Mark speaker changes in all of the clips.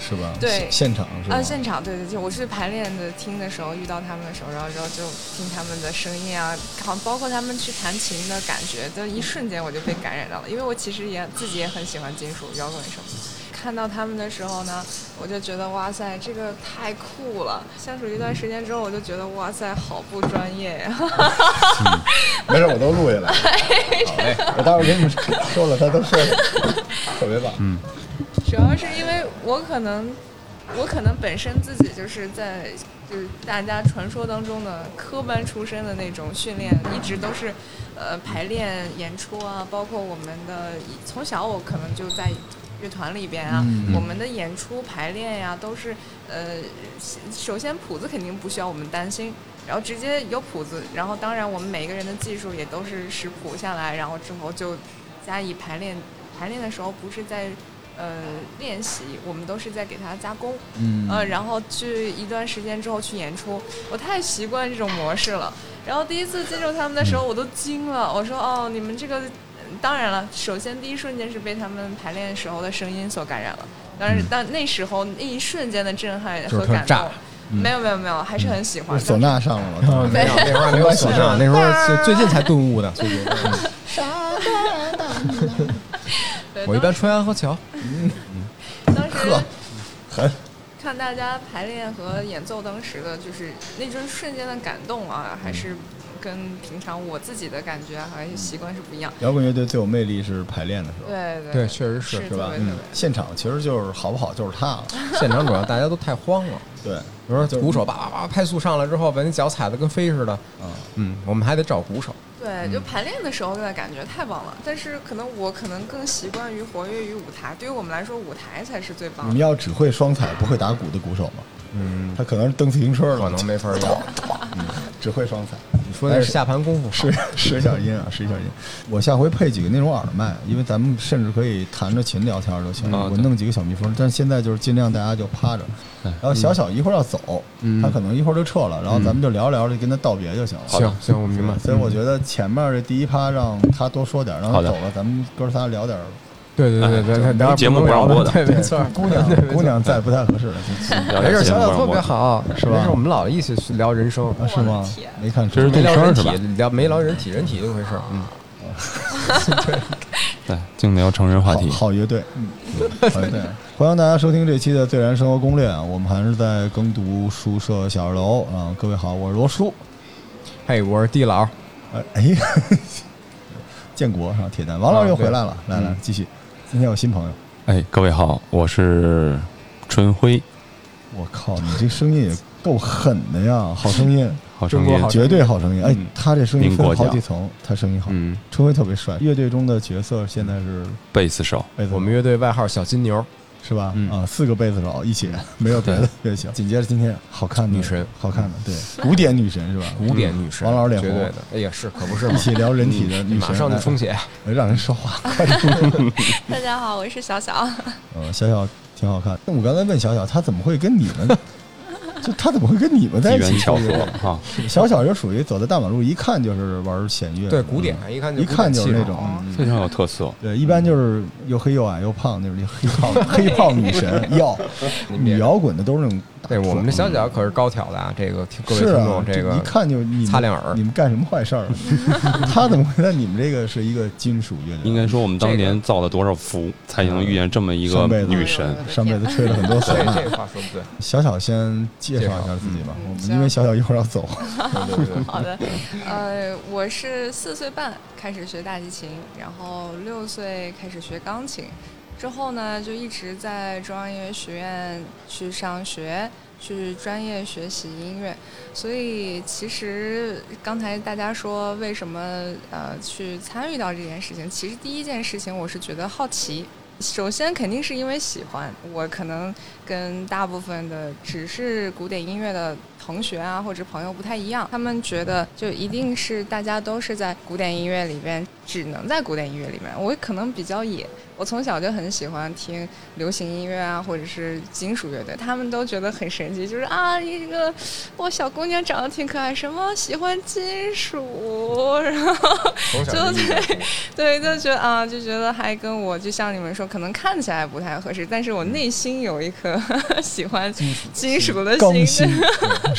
Speaker 1: 是吧？
Speaker 2: 对
Speaker 1: 现现场是吧？
Speaker 2: 啊，现场对对，就我是排练的听的时候遇到他们的时候，然后之后就听他们的声音啊，好包括他们去弹琴的感觉，就一瞬间我就被感染到了，因为我其实也自己也很喜欢金属摇滚什么的。看到他们的时候呢，我就觉得哇塞，这个太酷了。相处一段时间之后，我就觉得哇塞，好不专业呀。
Speaker 1: 没事，我都录下来了。好嘞，我待会儿给你们说了，他都说了，特别棒。嗯，
Speaker 2: 主要是因为我可能，我可能本身自己就是在就是大家传说当中的科班出身的那种训练，一直都是呃排练演出啊，包括我们的从小我可能就在乐团里边啊，我们的演出排练呀、都是呃首先谱子肯定不需要我们担心。然后直接有谱子，然后当然我们每个人的技术也都是识谱下来，然后之后就加以排练。排练的时候不是在呃练习，我们都是在给他加工。
Speaker 1: 嗯
Speaker 2: 呃，然后去一段时间之后去演出，我太习惯这种模式了。然后第一次接触他们的时候，我都惊了，我说哦，你们这个，当然了，首先第一瞬间是被他们排练时候的声音所感染了，但是但那时候那一瞬间的震撼和感动，没有没有没有，还是很喜欢。
Speaker 1: 唢呐上了吗？
Speaker 3: 没有那会儿没有唢呐，那时候最最近才顿悟的。最近，
Speaker 2: 对
Speaker 3: 我一般穿安河桥，
Speaker 2: 当时
Speaker 1: 呵狠
Speaker 2: 看大家排练和演奏当时的就是那种瞬间的感动啊，还是跟平常我自己的感觉还有习惯是不一样。
Speaker 1: 摇滚乐队最有魅力是排练的时候，
Speaker 2: 对对
Speaker 3: 对确实是
Speaker 2: 是
Speaker 1: 是吧现场其实就是好不好就是他了。
Speaker 3: 现场主要大家都太慌了。
Speaker 1: 对，
Speaker 3: 比如说鼓手叭叭叭拍速上来之后，把你脚踩的跟飞似的。
Speaker 1: 嗯，
Speaker 3: 嗯，我们还得找鼓手。
Speaker 2: 对，就排练的时候的感觉太棒了。但是可能我可能更习惯于活跃于舞台，对于我们来说，舞台才是最棒的。
Speaker 1: 你们要只会双踩不会打鼓的鼓手吗？
Speaker 3: 嗯，
Speaker 1: 他可能是蹬自行车了，
Speaker 3: 可能没法要。
Speaker 1: 只会双踩。
Speaker 3: 你说的是下盘功夫
Speaker 1: 试试一下音啊，试一下音。我下回配几个那种耳麦，因为咱们甚至可以弹着琴聊天都行。我弄几个小蜜蜂，但是现在就是尽量大家就趴着，然后小小一会儿要走，
Speaker 3: 嗯
Speaker 1: 他可能一会儿就撤了，然后咱们就聊聊，就跟他道别就行了。
Speaker 3: 行行，我明白。
Speaker 1: 所以我觉得前面这第一趴让他多说点，然后走了，咱们哥仨聊点儿。
Speaker 3: 对对对对对，聊
Speaker 4: 节目
Speaker 3: 不
Speaker 4: 让播的
Speaker 3: 对，没错。
Speaker 1: 姑娘姑娘在不太合适了，
Speaker 3: 没事，小小特别好，
Speaker 1: 是吧
Speaker 3: 没事，我们老一起去聊人生，
Speaker 1: 啊是吗？没看出
Speaker 4: 这是
Speaker 3: 没聊人体
Speaker 4: 动声是吧，
Speaker 3: 聊没聊人体，人体这回事儿。嗯，
Speaker 4: 对，对净聊成人话题。
Speaker 1: 好好乐队，嗯，好乐队。欢迎大家收听这期的《最燃生活攻略》啊，我们还是在耕读书社小二楼啊。各位好，我是罗叔。
Speaker 3: 嘿，我是地老，
Speaker 1: 哎哎，建国是吧？铁蛋，王老师又回来了，来来继续。今天有新朋友，
Speaker 4: 哎，各位好，我是春辉，
Speaker 1: 我靠，你这声音也够狠的呀，好声音，
Speaker 4: 好声音
Speaker 1: 绝对好声音。哎
Speaker 4: 嗯，
Speaker 1: 他这声音分好几层，他声音好。
Speaker 4: 嗯，
Speaker 1: 春辉特别帅，乐队中的角色现在是
Speaker 4: 贝斯手，
Speaker 1: 贝斯手，
Speaker 3: 我们乐队外号小金牛，
Speaker 1: 是吧？
Speaker 4: 嗯
Speaker 1: 啊，四个贝斯手一起，没有别的乐器。紧接着今天好看的
Speaker 3: 女神，
Speaker 1: 好看的，对，古典女神是吧？
Speaker 3: 古典女神，
Speaker 1: 王老师脸红
Speaker 3: 绝对的。哎呀，是可不是
Speaker 1: 一？起聊人体的女神，
Speaker 3: 马上就充
Speaker 1: 血，
Speaker 3: 血。
Speaker 1: 让人说话，快点。
Speaker 2: 大家好，我是小小。
Speaker 1: 呃，小小挺好看。那我刚才问小小，她怎么会跟你们？就他怎么会跟你们在一起？
Speaker 4: 机缘巧合哈，
Speaker 1: 小小就属于走在大马路，一看就是玩弦乐，
Speaker 3: 对，古典，一看就
Speaker 1: 一看就是那种
Speaker 4: 非常有特色。
Speaker 1: 对，一般就是又黑又矮又胖那种黑胖 黑胖女神，要 女摇滚的都是那种大
Speaker 3: 对，我们这小
Speaker 1: 壮
Speaker 3: 脚可是高挑的啊！这个各位听众，，这个
Speaker 1: 一看就你们
Speaker 3: 擦亮耳
Speaker 1: 你们干什么坏事儿？他怎么会在你们这个是一个金属乐队？
Speaker 4: 应该说，我们当年造了多少福，才能遇见这么一个女神？
Speaker 1: 上辈子吹了很多唢呐。
Speaker 3: 这这个话说不对，
Speaker 1: 小小先介绍一下自己吧，我们因为小小一会儿要走。
Speaker 2: 好的，呃，我是四岁半开始学大提琴，然后六岁开始学钢琴，之后呢就一直在中央音乐学院去上学，去专业学习音乐。所以其实刚才大家说为什么呃去参与到这件事情，其实第一件事情我是觉得好奇。首先肯定是因为喜欢，我可能跟大部分的只是古典音乐的同学啊或者朋友不太一样，他们觉得就一定是大家都是在古典音乐里边，只能在古典音乐里面。我可能比较野，我从小就很喜欢听流行音乐啊，或者是金属乐队，他们都觉得很神奇，就是啊，一个我小姑娘长得挺可爱，什么喜欢金属，然后就
Speaker 3: 就
Speaker 2: 对 对，就觉得啊，就觉得还跟我就像你们说，可能看起来不太合适，但是我内心有一颗 喜欢
Speaker 1: 金属
Speaker 2: 的心。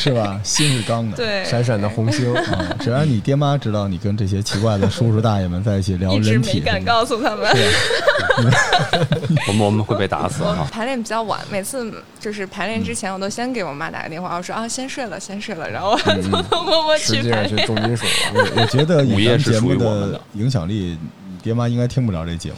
Speaker 1: 心是吧？心是钢的。
Speaker 2: 对，
Speaker 3: 闪闪的红星。
Speaker 1: 啊，只要你爹妈知道你跟这些奇怪的叔叔大爷们在一起聊
Speaker 2: 一直
Speaker 1: 人体
Speaker 2: 没敢告诉他们。
Speaker 4: 我们我们会被打死啊。
Speaker 2: 排练比较晚，每次就是排练之前，我都先给我妈打个电话，我说啊，先睡了，先睡了，然后
Speaker 1: 嗯
Speaker 2: 偷偷摸摸
Speaker 3: 实
Speaker 2: 去排练。
Speaker 3: 际上是重金属了。
Speaker 1: 我我觉得以
Speaker 4: 午夜
Speaker 1: 节目
Speaker 4: 的
Speaker 1: 的影响力，你爹妈应该听不了这节目。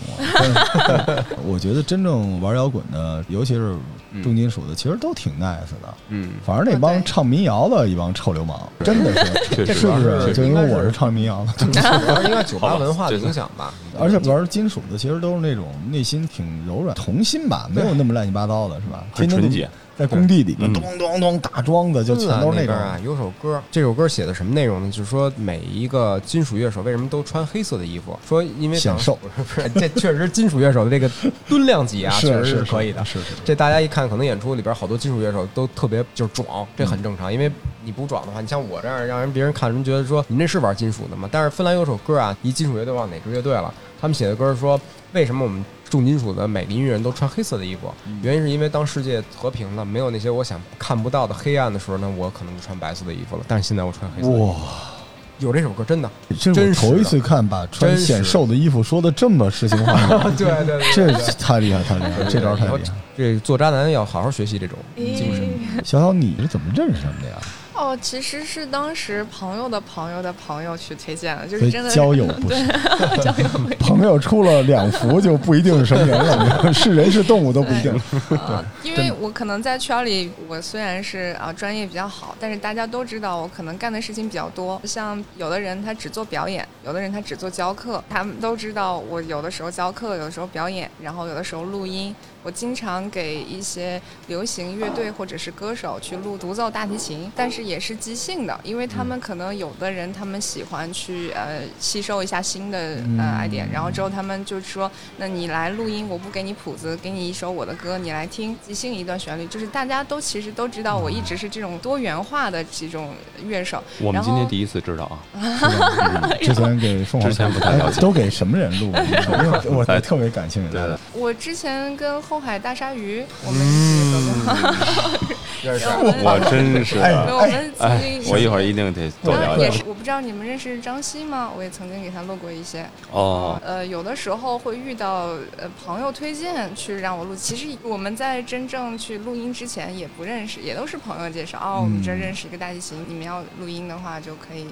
Speaker 1: 我觉得真正玩摇滚的，尤其是重金属的，其实都挺 nice 的。
Speaker 3: 嗯，
Speaker 1: 反正那帮唱民谣的一帮臭流氓，真的是，是不是？就因为我是唱民谣的，
Speaker 3: 主要是应该 酒吧文化的影响吧。
Speaker 1: 而且玩金属的其实都是那种内心挺柔软、童心吧，没有那么乱七八糟的，是吧？天天
Speaker 4: 很纯洁，
Speaker 1: 在工地里面
Speaker 4: 嗯
Speaker 1: 咚咚咚打桩子，就全都是那种
Speaker 3: 边啊，有首歌，这首歌写的什么内容呢？就是说每一个金属乐手为什么都穿黑色的衣服？说因为
Speaker 1: 显瘦
Speaker 3: 不 是不是，这确实金属乐手的这个吨量级啊，确实
Speaker 1: 是
Speaker 3: 可以的。
Speaker 1: 是是。
Speaker 3: 这大家一看，可能演出里边好多金属乐手都特别就是壮，这很正常。因为你不壮的话，你像我这样让人别人看人觉得说你那是玩金属的吗？但是芬兰有首歌啊，一金属乐队忘哪支乐队了，他们写的歌是说为什么我们重金属的每个音乐人都穿黑色的衣服？原因是因为当世界和平了，没有那些我想看不到的黑暗的时候呢，我可能就穿白色的衣服了。但是现在我穿黑色的衣服，
Speaker 1: 哇，
Speaker 3: 有这首歌真的，
Speaker 1: 这是我
Speaker 3: 真
Speaker 1: 头一次看把穿显瘦的衣服说的这么诗情画意，
Speaker 3: 对对对
Speaker 1: 这太厉害太厉害，这招太厉害。
Speaker 3: 这做渣男要好好学习这种精神。
Speaker 1: 小小，你是怎么认识他们的呀？
Speaker 2: 哦，其实是当时朋友的朋友的朋友去推荐的，就是真的
Speaker 1: 交友不 是
Speaker 2: 交友
Speaker 1: 朋友出了两幅就不一定是什么人了，是人是动物都不一定。
Speaker 2: 啊，因为我可能在圈里，我虽然是啊专业比较好，但是大家都知道我可能干的事情比较多。像有的人他只做表演，有的人他只做教课，他们都知道我有的时候教课，有的时候表演，然后有的时候录音。我经常给一些流行乐队或者是歌手去录独奏大提琴，但是也是即兴的，因为他们可能有的人他们喜欢去呃吸收一下新的呃 idea，然后之后他们就说，那你来录音，我不给你谱子，给你一首我的歌，你来听即兴一段旋律，就是大家都其实都知道我一直是这种多元化的这种乐手。
Speaker 4: 我们今天第一次知道啊，
Speaker 1: 之前给凤凰
Speaker 4: 之前不太了解
Speaker 1: 哎都给什么人录？因为我
Speaker 4: 哎
Speaker 1: 特别感兴趣。
Speaker 2: 我之前跟后海大鲨鱼，我们一起 我
Speaker 4: 真是。
Speaker 2: 我们
Speaker 4: 哎，我一会儿一定得多
Speaker 2: 然
Speaker 4: 聊聊
Speaker 2: 也是我不知道你们认识张希吗？我也曾经给他录过一些。
Speaker 4: 哦。
Speaker 2: 呃，有的时候会遇到呃朋友推荐去让我录，其实我们在真正去录音之前也不认识，也都是朋友介绍。哦，我们这认识一个大提琴，你们要录音的话就可以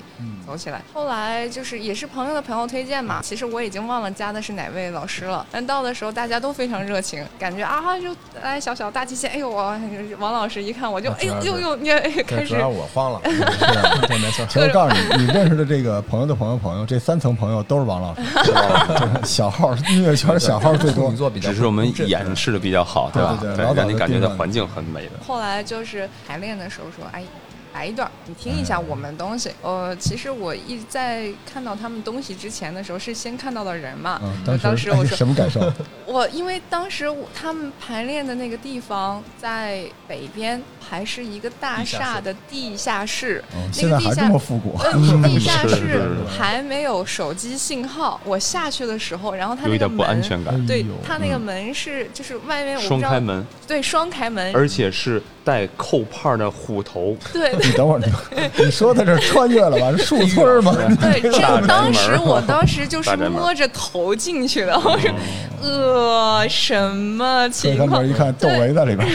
Speaker 2: 走起来。后来就是也是朋友的朋友推荐嘛，其实我已经忘了加的是哪位老师了，但到的时候大家都非常热情，感觉啊就来小小大提琴，哎呦我王老师一看我就哎呦呦呦，你开始
Speaker 3: 主要我慌了，
Speaker 1: 对，没错。其实我告诉你，你认识的这个朋友的朋友朋友，这三层朋友都是王老师，对 小号音乐圈小号最多
Speaker 4: 只是我们演示的比较好，吧？
Speaker 1: 对吧对老早
Speaker 4: 让你感觉
Speaker 1: 就定了
Speaker 4: 到环境很美的。
Speaker 2: 后来就是排练的时候说，哎，来一段，你听一下我们东西。呃，其实我一在看到他们东西之前的时候，是先看到的人嘛。当时我
Speaker 1: 哎
Speaker 2: 说，
Speaker 1: 什么感受？
Speaker 2: 我因为当时我他们排练的那个地方在北边，还是一个大厦的地下室。
Speaker 1: 嗯，
Speaker 2: 那
Speaker 1: 现在还
Speaker 2: 个地下
Speaker 1: 这么复古。
Speaker 2: 嗯，地下室
Speaker 4: 是是是
Speaker 2: 还没有手机信号。我下去的时候，然后他那个
Speaker 4: 有一点不安
Speaker 2: 门，
Speaker 4: 全感，
Speaker 2: 对他那个
Speaker 4: 嗯
Speaker 2: 门是就是外面我不知道
Speaker 4: 双开，门，
Speaker 2: 对双开门，
Speaker 4: 而且是带扣帕的虎头，
Speaker 2: 对
Speaker 1: 你等会儿，你你说的这穿越了吧？是树村儿吗？
Speaker 2: 对，这个当时我当时就 是摸着头进去的，我说呃什么
Speaker 1: 所以他
Speaker 2: 情况
Speaker 1: 们？一看，窦唯在里边。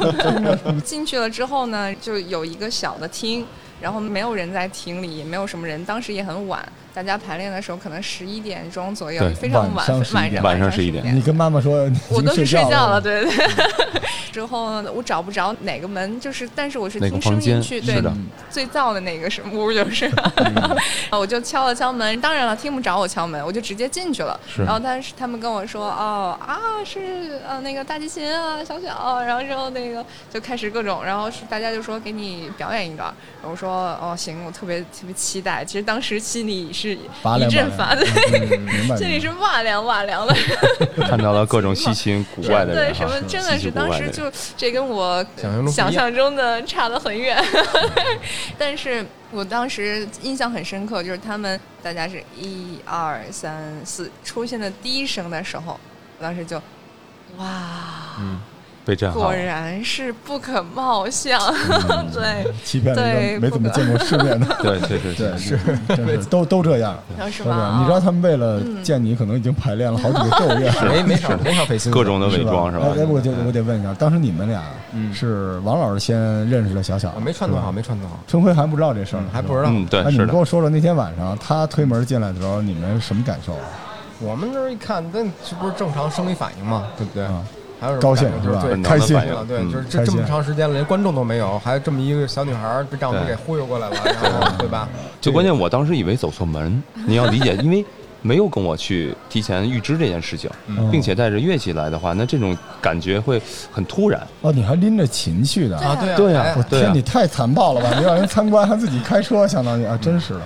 Speaker 2: 进去了之后呢，就有一个小的厅，然后没有人在厅里，也没有什么人。当时也很晚，大家排练的时候可能十一点钟左右，非常晚，
Speaker 1: 晚上
Speaker 2: 晚
Speaker 4: 上十
Speaker 2: 一点
Speaker 4: 点。
Speaker 1: 你跟妈妈说，
Speaker 2: 我都是睡
Speaker 1: 觉
Speaker 2: 觉了，。对对。之后呢我找不着哪个门，就是但是我是听声音去，对，最燥的那个什么屋就是，我就敲了敲门，当然了听不着我敲门，我就直接进去了。然后他是他们跟我说，哦啊是呃那个大提琴啊小小，然后之后那个就开始各种，然后是大家就说给你表演一段，我说哦行，我特别特别期待。其实当时心里是一
Speaker 1: 拔凉拔
Speaker 2: 阵发
Speaker 1: 凉
Speaker 2: 对。这里是哇凉哇凉的。
Speaker 4: 看到了各种稀奇古怪的
Speaker 2: 对，
Speaker 4: 人哈
Speaker 2: 什么，真的是当时就这跟我
Speaker 3: 想象中
Speaker 2: 的差得很远，但是我当时印象很深刻，就是他们大家是一二三四出现的第一声的时候，我当时就，哇，
Speaker 3: 嗯，
Speaker 4: 被震撼
Speaker 2: 果。然是不可貌相，
Speaker 1: 嗯
Speaker 2: 对，
Speaker 1: 欺骗了一
Speaker 2: 对
Speaker 1: 个没怎么见过世面的，
Speaker 4: 对对对
Speaker 1: 对，是，真是都都这样，
Speaker 2: 是。吧？
Speaker 1: 你知道他们为了
Speaker 2: 嗯
Speaker 1: 见你，可能已经排练了好几个昼夜，
Speaker 3: 没没少没少费心思，
Speaker 4: 各种的伪装是吧
Speaker 1: 哎，哎我就我得问一下，当时你们俩
Speaker 3: 嗯
Speaker 1: 是王老师先认识了小小，
Speaker 3: 没串通好，没串通好，
Speaker 1: 春辉还不知道这事儿呢
Speaker 3: 嗯，还不知道。
Speaker 4: 嗯，对是的
Speaker 1: 们跟。我说说那天晚上他推门进来的时候，你们什么感受啊？
Speaker 3: 我们这儿一看，那这不是正常生理反应吗？对不对？
Speaker 1: 啊，
Speaker 3: 还有什么
Speaker 1: 高兴
Speaker 3: 就是
Speaker 1: 吧？开心
Speaker 4: 的反应。
Speaker 3: 对，就是这这么长时间了，连观众都没有，还这么一个小女孩被丈夫给忽悠过来了，然后对吧？
Speaker 4: 就关键，我当时以为走错门，你要理解，因为没有跟我去提前预知这件事情，
Speaker 1: 嗯。
Speaker 4: 并且带着乐器来的话，那这种感觉会很突然。
Speaker 1: 哦，你还拎着琴去的？
Speaker 3: 啊，对啊，
Speaker 4: 对啊
Speaker 3: 哎
Speaker 1: 我
Speaker 4: 对啊。
Speaker 1: 天，你太残暴了吧！你让人参观还自己开车，相当于啊，真是的。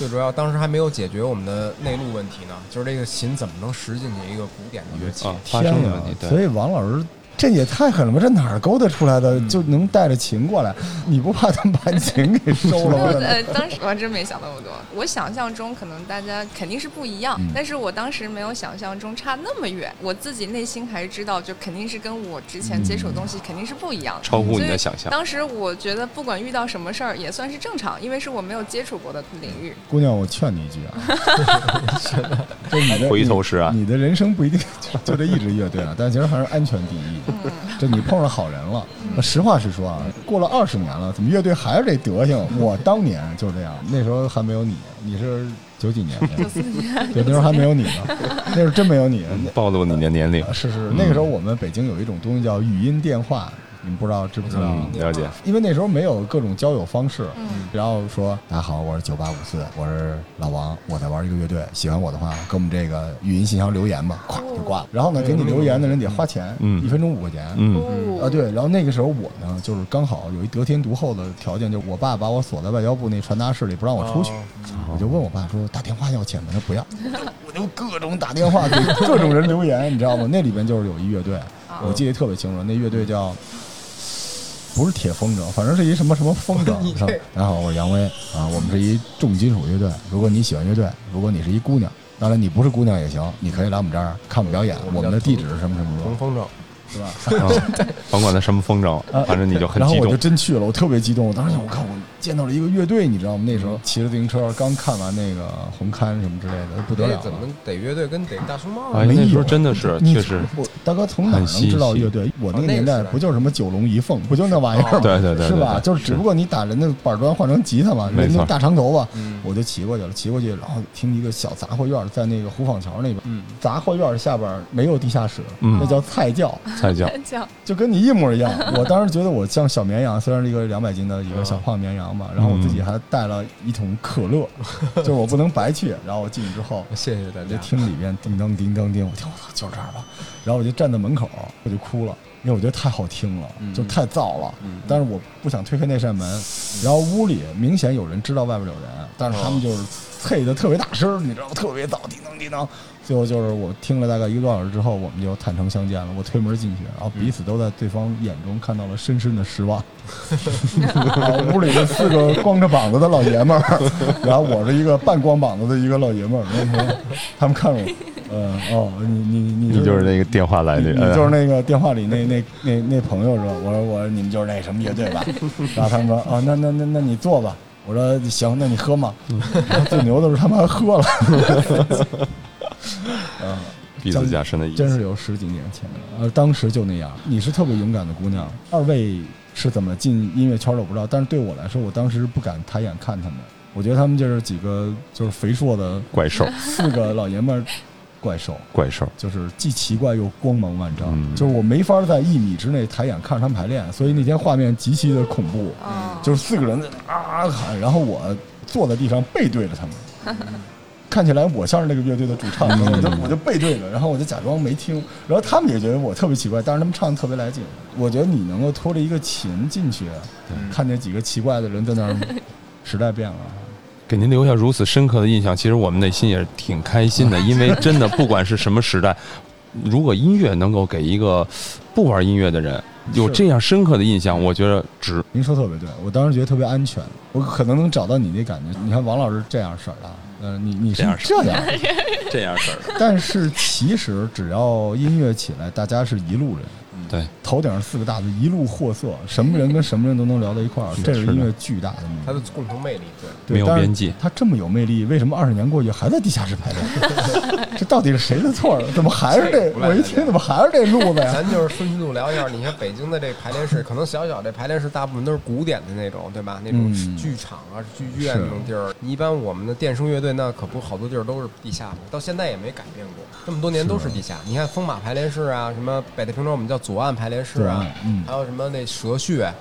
Speaker 3: 最主要当时还没有解决我们的内陆问题呢，就是这个琴怎么能拾进去一个古典的乐器？
Speaker 4: 啊，发
Speaker 1: 天
Speaker 4: 的问题，！
Speaker 1: 所以王老师这也太狠了吧！这哪儿勾搭出来的，
Speaker 3: 嗯
Speaker 1: 就能带着琴过来？你不怕他们把琴给收了吗？
Speaker 2: 呃，当时我还真没想那么多。我想象中可能大家肯定是不一样，
Speaker 1: 嗯
Speaker 2: 但是我当时没有想象中差那么远。我自己内心还是知道，就肯定是跟我之前接触的东西肯定是不一样的。
Speaker 4: 超乎你的想象。
Speaker 2: 当时我觉得，不管遇到什么事儿，也算是正常，因为是我没有接触过的领域。
Speaker 1: 姑娘，我劝你一句啊，就你的
Speaker 4: 回头是啊
Speaker 1: 你你的人生不一定就就这一支乐队啊，但其实还是安全第一。
Speaker 2: 嗯，
Speaker 1: 就你碰上好人了。实话实说啊，过了二十年了，怎么乐队还是这德行？我当年就这样，那时候还没有你，你是九几年的？
Speaker 2: 九四年，
Speaker 1: 对，那时候还没有你呢，那时候真没有你。
Speaker 4: 暴露你的年龄
Speaker 1: 那，是是，那个时候我们北京有一种东西叫语音电话，你们不知道知不知道？
Speaker 4: 嗯，了解。
Speaker 1: 因为那时候没有各种交友方式，
Speaker 2: 嗯
Speaker 1: 然后说大家好，我是九八五四，我是老王，我在玩一个乐队，喜欢我的话，给我们这个语音信箱留言吧，咵就挂了。然后呢，给你留言的人得花钱，
Speaker 4: 嗯
Speaker 1: 一分钟五块钱。
Speaker 4: 嗯，
Speaker 2: 哦
Speaker 1: 啊，对，然后那个时候我呢，就是刚好有一得天独厚的条件，就是我爸把我锁在外交部那传达室里，不让我出去。
Speaker 3: 哦
Speaker 1: 我就问我爸说打电话要钱吗？他说不要，我就各种打电话给各种人留言，你知道吗？那里边就是有一乐队，
Speaker 2: 啊
Speaker 1: 我记得特别清楚，那乐队叫不是铁风筝，反正是一什么什么风筝。大家好，我是杨威啊，我们是一重金属乐队。如果你喜欢乐队，如果你是一姑娘，当然你不是姑娘也行，你可以来我们这儿看我们表演。我们的地址是什么什么什么，
Speaker 3: 风筝，
Speaker 1: 是吧？
Speaker 4: 嗯 甭管他什么风筝
Speaker 1: 啊，
Speaker 4: 反正你就很激动
Speaker 1: 然后我就。真去了，我特别激动。我当时想，我靠我见到了一个乐队，你知道吗？那时候骑着自行车，刚看完那个红刊什么之类的，不得了了。
Speaker 3: 怎么逮乐队跟逮大熊猫
Speaker 4: 哎，那时候真的是，
Speaker 1: 你
Speaker 4: 确实，
Speaker 1: 我大哥从哪儿能知道乐队？我那个年代不就是什么九龙一凤，不就那玩意儿吗？
Speaker 3: 哦
Speaker 4: 对对对，
Speaker 1: 是吧？就是只不过你打人的板砖换成吉他嘛，人家大长头发，
Speaker 3: 嗯
Speaker 1: 我就骑过去了，骑过去，然后听一个小杂货院，在那个虎坊桥那边，
Speaker 3: 嗯，
Speaker 1: 杂货院下边没有地下室，
Speaker 4: 嗯
Speaker 1: 那叫菜窖，
Speaker 4: 菜叫
Speaker 2: 叫
Speaker 1: 就跟你一模一样。我当时觉得我像小绵羊，虽然是一个两百斤的一个小胖绵羊嘛，然后我自己还带了一桶可乐，就是我不能白去。然后我进去之后，
Speaker 3: 谢谢大
Speaker 1: 我就
Speaker 3: 家。
Speaker 1: 听里边叮当叮当叮，我听我操，就这儿吧。然后我就站在门口，我就哭了，因为我觉得太好听了，
Speaker 3: 嗯
Speaker 1: 就太燥了。
Speaker 3: 嗯
Speaker 1: 但是我不想推开那扇门，然后屋里明显有人知道外边有人，但是他们就是啐的特别大声，你知道吗？特别燥，叮当叮当。最后就是我听了大概一个多小时之后，我们就坦诚相见了。我推门进去，然后彼此都在对方眼中看到了深深的失望。然 后屋里的四个光着膀子的老爷们儿，然后我是一个半光膀子的一个老爷们儿，他们看着我，呃，哦，你你你
Speaker 4: 你就是那个电话来的，
Speaker 1: 你你就是那个电话里那那那那朋友是吧？我说我说你们就是那什么乐队吧？然后他们说啊，那那那那你坐吧。我说行，那你喝嘛。最牛的是他们还喝了。啊，
Speaker 4: 彼此加深的意思。
Speaker 1: 真是有十几年前了，呃，当时就那样。你是特别勇敢的姑娘，二位是怎么进音乐圈的我不知道，但是对我来说，我当时不敢抬眼看他们。我觉得他们就是几个就是肥硕的
Speaker 4: 怪兽，
Speaker 1: 四个老爷们儿，怪兽。
Speaker 4: 怪兽，
Speaker 1: 就是既奇怪又光芒万丈，
Speaker 4: 嗯
Speaker 1: 就是我没法在一米之内抬眼看着他们排练，所以那天画面极其的恐怖，
Speaker 2: 啊，
Speaker 1: 就是四个人在那啊喊，然后我坐在地上背对着他们，看起来我像是那个乐队的主唱，我就我就背对着，然后我就假装没听，然后他们也觉得我特别奇怪，但是他们唱的特别来劲。我觉得你能够拖着一个琴进去，看见几个奇怪的人在那儿，时代变了。
Speaker 4: 给您留下如此深刻的印象，其实我们内心也是挺开心的，因为真的不管是什么时代，如果音乐能够给一个不玩音乐的人有这样深刻的印象，我觉得值。
Speaker 1: 您说特别对，我当时觉得特别安全，我可能能找到你那感觉。你看王老师这样式儿的，呃，你你是
Speaker 4: 这样式
Speaker 1: 这样，
Speaker 4: 这样式儿的，
Speaker 1: 但是其实只要音乐起来，大家是一路人，
Speaker 4: 对，
Speaker 1: 头顶上四个大字“一路货色”，什么人跟什么人都能聊到一块儿，这是
Speaker 4: 是的
Speaker 1: 音乐巨大的魅力。
Speaker 3: 它的共同魅力，对。
Speaker 4: 没有边际
Speaker 1: 他这么有魅力，为什么二十年过去还在地下室排练？这到底是谁的错儿？怎么还是这？我一听怎么还是这路子呀？
Speaker 3: 咱就是顺其路聊一下，你看北京的这排练室，可能小小这排练室大部分都是古典的那种，对吧？那种
Speaker 1: 嗯
Speaker 3: 剧场啊、剧院那种地儿。你一般我们的电声乐队那可不好多地儿都是地下的，到现在也没改变过，这么多年都是地下。你看风马排练室啊，什么北太平庄我们叫左岸排列式啊，
Speaker 1: 嗯
Speaker 3: 还有什么那蛇穴。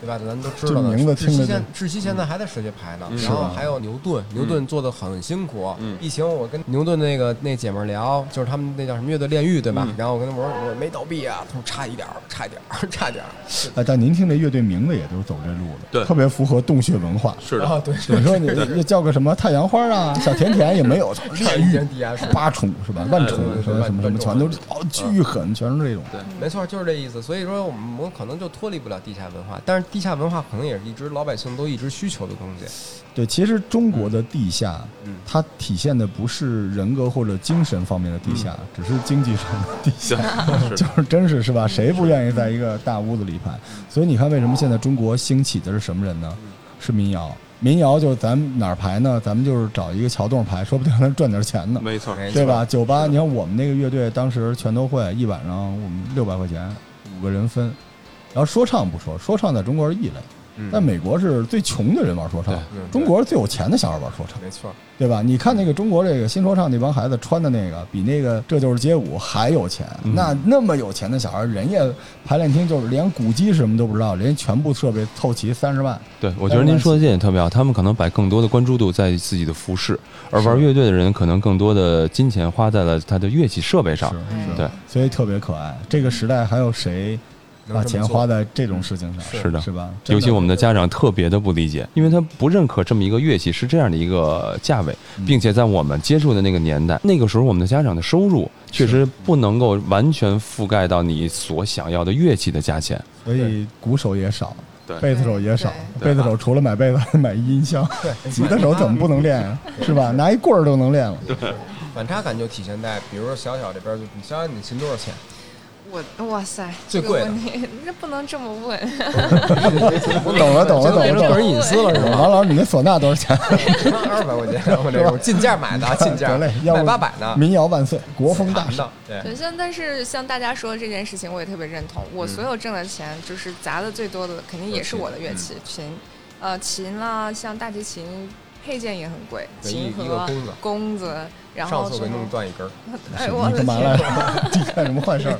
Speaker 3: 对吧？咱都知道的。
Speaker 1: 这名字听着就
Speaker 3: 志熙现在还在世界排呢，
Speaker 4: 嗯
Speaker 3: 然后
Speaker 1: 是
Speaker 3: 还有牛顿，牛顿做的很辛苦。
Speaker 4: 嗯
Speaker 3: 疫情我跟牛顿那个那姐们儿聊，就是他们那叫什么乐队炼狱，对吧？
Speaker 4: 嗯
Speaker 3: 然后我跟他们说我没倒闭啊，他说差一点儿，差一点儿，差一点儿。
Speaker 1: 哎，但您听这乐队名字也都是走这路的，
Speaker 4: 对
Speaker 1: 特别符合洞穴文化。
Speaker 4: 是
Speaker 3: 啊，对，
Speaker 1: 你说你你叫个什么太阳花啊，小甜甜也没有，炼狱
Speaker 3: 地下室。
Speaker 1: 八重是吧？万重什么什么什么，全都是哦巨狠，全是这种。
Speaker 4: 对
Speaker 3: 没错，就是这意思。所以说，我们我们可能就脱离不了地下文化，但是地下文化可能也是一直老百姓都一直需求的东西。
Speaker 1: 对，其实中国的地下，
Speaker 3: 嗯
Speaker 1: 它体现的不是人格或者精神方面的地下，只是经济上的地下。
Speaker 4: 是
Speaker 1: 就是真是是吧？谁不愿意在一个大屋子里排？所以你看，为什么现在中国兴起的是什么人呢？是民谣。民谣就是咱们哪儿排呢？咱们就是找一个桥洞排，说不定还能赚点钱呢，
Speaker 4: 没错，
Speaker 3: 没错
Speaker 1: 对吧？？酒吧，你看我们那个乐队当时全都会，一晚上我们六百块钱，五个人分。然后说唱不说，说唱在中国是异类，
Speaker 3: 嗯
Speaker 1: 但美国是最穷的人玩说唱中国是最有钱的小孩玩说唱。
Speaker 3: 没错，
Speaker 1: 对吧？你看那个中国这个新说唱那帮孩子穿的那个，比那个这就是街舞还有钱。
Speaker 4: 嗯
Speaker 1: 那那么有钱的小孩，人家排练厅就是连鼓机什么都不知道，人家全部设备凑齐三十万。
Speaker 4: 对，我觉得您说的这点特别好。他们可能把更多的关注度在自己的服饰，而玩乐队的人可能更多的金钱花在了他的乐器设备上。
Speaker 1: 是
Speaker 4: 对，
Speaker 1: 所以特别可爱。这个时代还有谁把钱花在这种事情上？
Speaker 4: 是的
Speaker 1: 是吧？
Speaker 4: 尤其我们的
Speaker 1: 家
Speaker 4: 家长特别的不理解，因为他不认可这么一个乐器是这样的一个价位，
Speaker 1: 嗯
Speaker 4: 并且在我们接触的那个年代，那个时候我们的家长的收入确实不能够完全覆盖到你所想要的乐器的价钱。
Speaker 1: 所以鼓手也少，
Speaker 4: 对
Speaker 1: 贝斯手也少。贝斯手除了买贝斯，还买音箱。吉他手怎么不能练呀？是吧？拿一棍儿都能练了。
Speaker 3: 反差感就体现在，比如说小小这边就，你想想你琴多少钱？
Speaker 2: 我哇塞，
Speaker 3: 最贵的
Speaker 2: 这个问题，这不能这么问。
Speaker 1: 懂了，懂了，懂了，懂了。
Speaker 3: 这个人隐私了是吧？
Speaker 1: 王老师，你那唢呐多少钱？
Speaker 3: 二百块钱，我这我进价买的，进价
Speaker 1: 得嘞，要
Speaker 3: 卖
Speaker 1: 不
Speaker 3: 八百呢，
Speaker 1: 民谣万岁，国风大赏。
Speaker 3: 弹的，对，
Speaker 2: 对，像但是像大家说的这件事情，我也特别认同。我
Speaker 3: 嗯
Speaker 2: 所有挣的钱，就是砸的最多的，肯定也是我的乐器，琴，呃，琴啦，像大提琴配件也很贵，
Speaker 3: 对
Speaker 2: 琴盒
Speaker 3: 弓子、
Speaker 2: 然
Speaker 3: 上次我给
Speaker 2: 后之后
Speaker 3: 弄断一根儿
Speaker 2: 哎，我
Speaker 1: 干嘛来
Speaker 2: 天，
Speaker 1: 着？你干什么坏事儿？